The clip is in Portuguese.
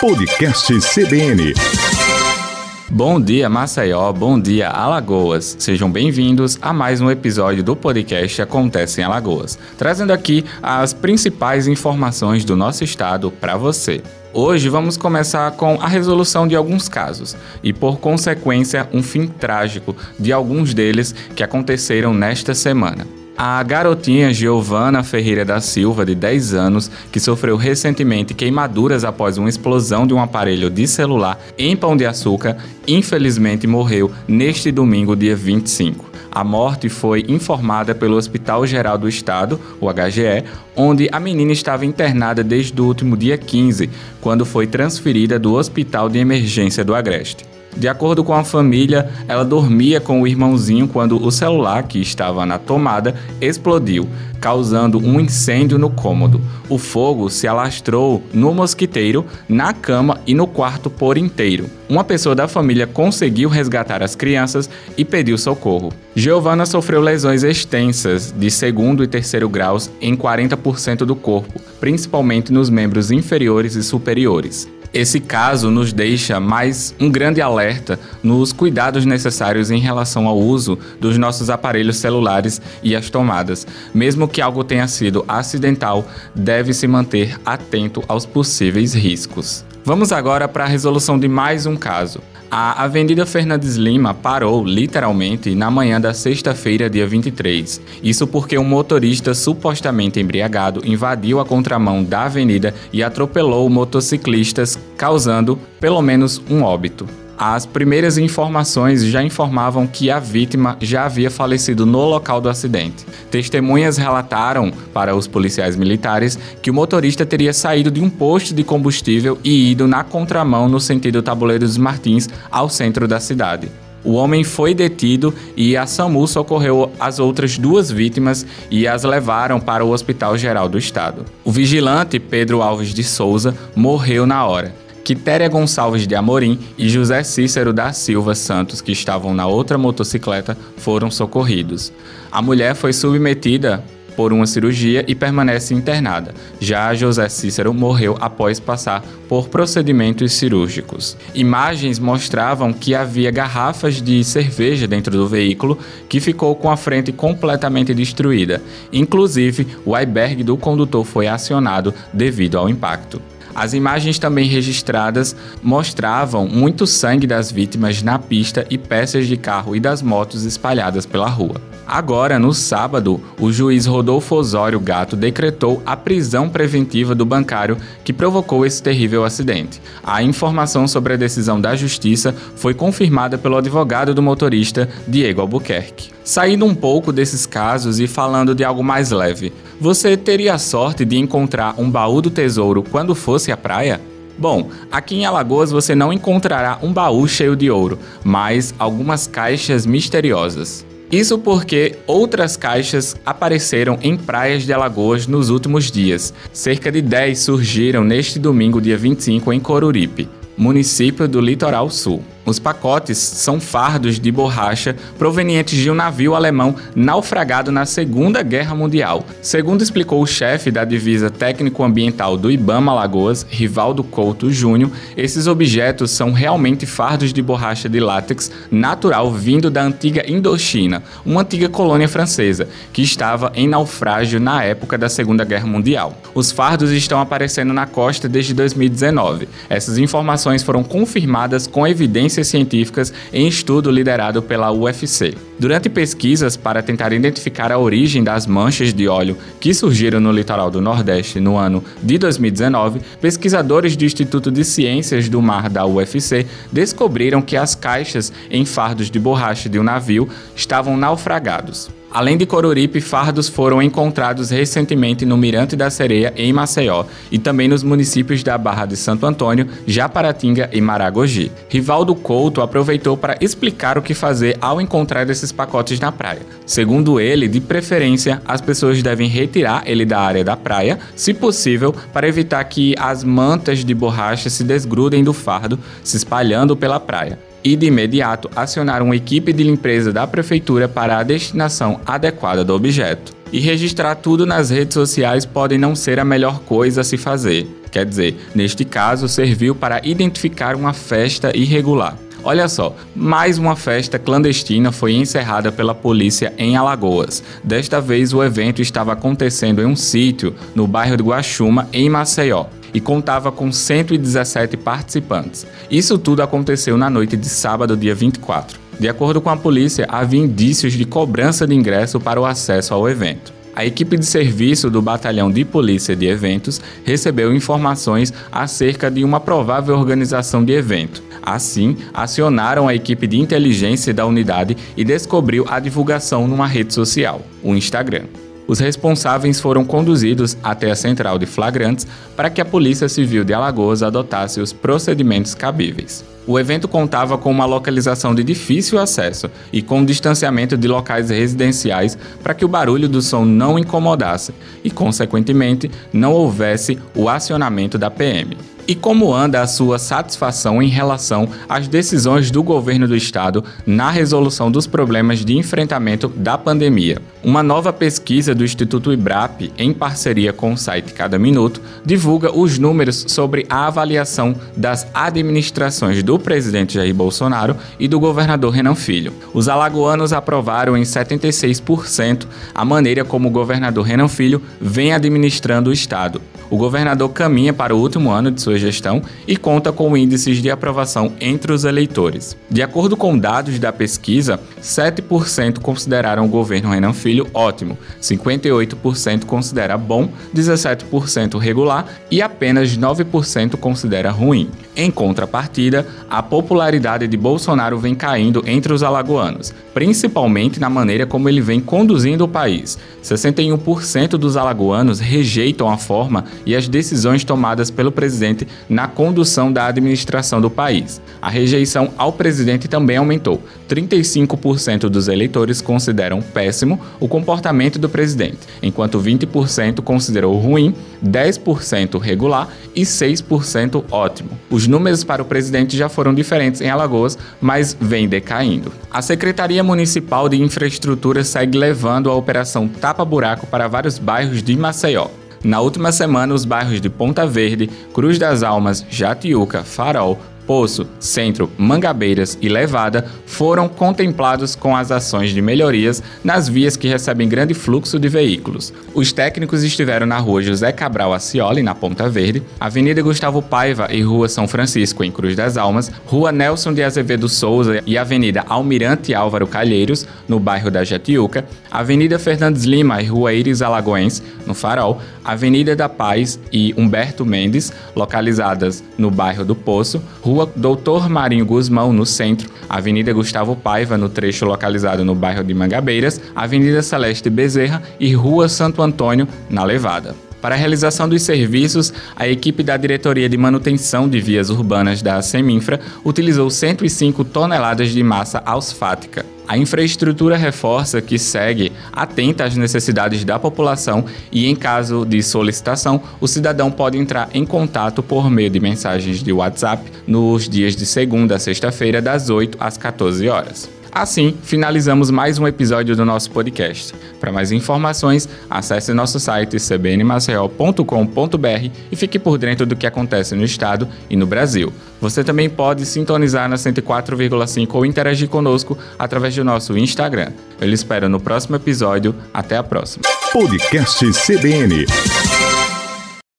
Podcast CBN. Bom dia, Maceió. Bom dia, Alagoas. Sejam bem-vindos a mais um episódio do podcast Acontece em Alagoas, trazendo aqui as principais informações do nosso estado para você. Hoje vamos começar com a resolução de alguns casos e, por consequência, um fim trágico de alguns deles que aconteceram nesta semana. A garotinha Giovana Ferreira da Silva, de 10 anos, que sofreu recentemente queimaduras após uma explosão de um aparelho de celular em Pão de Açúcar, infelizmente morreu neste domingo, dia 25. A morte foi informada pelo Hospital Geral do Estado, o HGE, onde a menina estava internada desde o último dia 15, quando foi transferida do Hospital de Emergência do Agreste. De acordo com a família, ela dormia com o irmãozinho quando o celular, que estava na tomada, explodiu, causando um incêndio no cômodo. O fogo se alastrou no mosquiteiro, na cama e no quarto por inteiro. Uma pessoa da família conseguiu resgatar as crianças e pediu socorro. Giovanna sofreu lesões extensas de segundo e terceiro graus em 40% do corpo, principalmente nos membros inferiores e superiores. Esse caso nos deixa mais um grande alerta nos cuidados necessários em relação ao uso dos nossos aparelhos celulares e as tomadas. Mesmo que algo tenha sido acidental, deve se manter atento aos possíveis riscos. Vamos agora para a resolução de mais um caso. A Avenida Fernandes Lima parou, literalmente, na manhã da sexta-feira, dia 23. Isso porque um motorista supostamente embriagado invadiu a contramão da avenida e atropelou motociclistas, causando pelo menos um óbito. As primeiras informações já informavam que a vítima já havia falecido no local do acidente. Testemunhas relataram para os policiais militares que o motorista teria saído de um posto de combustível e ido na contramão no sentido Tabuleiro dos Martins, ao centro da cidade. O homem foi detido e a SAMU socorreu as outras duas vítimas e as levaram para o Hospital Geral do Estado. O vigilante Pedro Alves de Souza morreu na hora. Quitéria Gonçalves de Amorim e José Cícero da Silva Santos, que estavam na outra motocicleta, foram socorridos. A mulher foi submetida por uma cirurgia e permanece internada. Já José Cícero morreu após passar por procedimentos cirúrgicos. Imagens mostravam que havia garrafas de cerveja dentro do veículo, que ficou com a frente completamente destruída. Inclusive, o airbag do condutor foi acionado devido ao impacto. As imagens também registradas mostravam muito sangue das vítimas na pista e peças de carro e das motos espalhadas pela rua. Agora, no sábado, o juiz Rodolfo Osório Gato decretou a prisão preventiva do bancário que provocou esse terrível acidente. A informação sobre a decisão da justiça foi confirmada pelo advogado do motorista, Diego Albuquerque. Saindo um pouco desses casos e falando de algo mais leve, você teria a sorte de encontrar um baú do tesouro quando fosse à praia? Bom, aqui em Alagoas você não encontrará um baú cheio de ouro, mas algumas caixas misteriosas. Isso porque outras caixas apareceram em praias de Alagoas nos últimos dias. Cerca de 10 surgiram neste domingo, dia 25, em Coruripe, município do Litoral Sul. Os pacotes são fardos de borracha provenientes de um navio alemão naufragado na Segunda Guerra Mundial. Segundo explicou o chefe da divisa técnico-ambiental do Ibama Alagoas, Rivaldo Couto Júnior, esses objetos são realmente fardos de borracha de látex natural vindo da antiga Indochina, uma antiga colônia francesa, que estava em naufrágio na época da Segunda Guerra Mundial. Os fardos estão aparecendo na costa desde 2019. Essas informações foram confirmadas com evidência evidências científicas em estudo liderado pela UFC. Durante pesquisas para tentar identificar a origem das manchas de óleo que surgiram no litoral do Nordeste no ano de 2019, pesquisadores do Instituto de Ciências do Mar da UFC descobriram que as caixas em fardos de borracha de um navio estavam naufragados. Além de Coruripe, fardos foram encontrados recentemente no Mirante da Sereia, em Maceió, e também nos municípios da Barra de Santo Antônio, Japaratinga e Maragogi. Rivaldo Couto aproveitou para explicar o que fazer ao encontrar esses pacotes na praia. Segundo ele, de preferência, as pessoas devem retirar ele da área da praia, se possível, para evitar que as mantas de borracha se desgrudem do fardo, se espalhando pela praia e de imediato acionar uma equipe de limpeza da prefeitura para a destinação adequada do objeto. E registrar tudo nas redes sociais pode não ser a melhor coisa a se fazer. Quer dizer, neste caso, serviu para identificar uma festa irregular. Olha só, mais uma festa clandestina foi encerrada pela polícia em Alagoas. Desta vez, o evento estava acontecendo em um sítio no bairro de Guaxuma, em Maceió e contava com 117 participantes. Isso tudo aconteceu na noite de sábado, dia 24. De acordo com a polícia, havia indícios de cobrança de ingresso para o acesso ao evento. A equipe de serviço do Batalhão de Polícia de Eventos recebeu informações acerca de uma provável organização de evento. Assim, acionaram a equipe de inteligência da unidade e descobriu a divulgação numa rede social, o Instagram. Os responsáveis foram conduzidos até a central de flagrantes para que a Polícia Civil de Alagoas adotasse os procedimentos cabíveis. O evento contava com uma localização de difícil acesso e com distanciamento de locais residenciais para que o barulho do som não incomodasse e, consequentemente, não houvesse o acionamento da PM e como anda a sua satisfação em relação às decisões do governo do estado na resolução dos problemas de enfrentamento da pandemia. Uma nova pesquisa do Instituto IBRAP, em parceria com o site Cada Minuto, divulga os números sobre a avaliação das administrações do presidente Jair Bolsonaro e do governador Renan Filho. Os alagoanos aprovaram em 76% a maneira como o governador Renan Filho vem administrando o estado. O governador caminha para o último ano de sua gestão e conta com índices de aprovação entre os eleitores. De acordo com dados da pesquisa, 7% consideraram o governo Renan Filho ótimo, 58% considera bom, 17% regular e apenas 9% considera ruim. Em contrapartida, a popularidade de Bolsonaro vem caindo entre os alagoanos, principalmente na maneira como ele vem conduzindo o país. 61% dos alagoanos rejeitam a forma e as decisões tomadas pelo presidente na condução da administração do país. A rejeição ao presidente também aumentou. 35% dos eleitores consideram péssimo o comportamento do presidente, enquanto 20% considerou ruim, 10% regular e 6% ótimo. Os números para o presidente já foram diferentes em Alagoas, mas vem decaindo. A Secretaria Municipal de Infraestrutura segue levando a operação Tapa Buraco para vários bairros de Maceió. Na última semana, os bairros de Ponta Verde, Cruz das Almas, Jatiuca, Farol, Poço, Centro, Mangabeiras e Levada foram contemplados com as ações de melhorias nas vias que recebem grande fluxo de veículos. Os técnicos estiveram na rua José Cabral Acioli, na Ponta Verde, Avenida Gustavo Paiva e Rua São Francisco, em Cruz das Almas, Rua Nelson de Azevedo Souza e Avenida Almirante Álvaro Calheiros, no bairro da Jatiuca, Avenida Fernandes Lima e Rua Iris Alagoense, no Farol, Avenida da Paz e Humberto Mendes, localizadas no bairro do Poço, Rua Doutor Marinho Guzmão, no centro, Avenida Gustavo Paiva, no trecho localizado no bairro de Mangabeiras, Avenida Celeste Bezerra e Rua Santo Antônio, na Levada. Para a realização dos serviços, a equipe da Diretoria de Manutenção de Vias Urbanas da Seminfra utilizou 105 toneladas de massa asfáltica. A infraestrutura reforça que segue atenta às necessidades da população e, em caso de solicitação, o cidadão pode entrar em contato por meio de mensagens de WhatsApp nos dias de segunda a sexta-feira, das 8 às 14 horas. Assim, finalizamos mais um episódio do nosso podcast. Para mais informações, acesse nosso site cbnmaceió.com.br e fique por dentro do que acontece no estado e no Brasil. Você também pode sintonizar na 104,5 ou interagir conosco através do nosso Instagram. Eu lhe espero no próximo episódio. Até a próxima. Podcast CBN.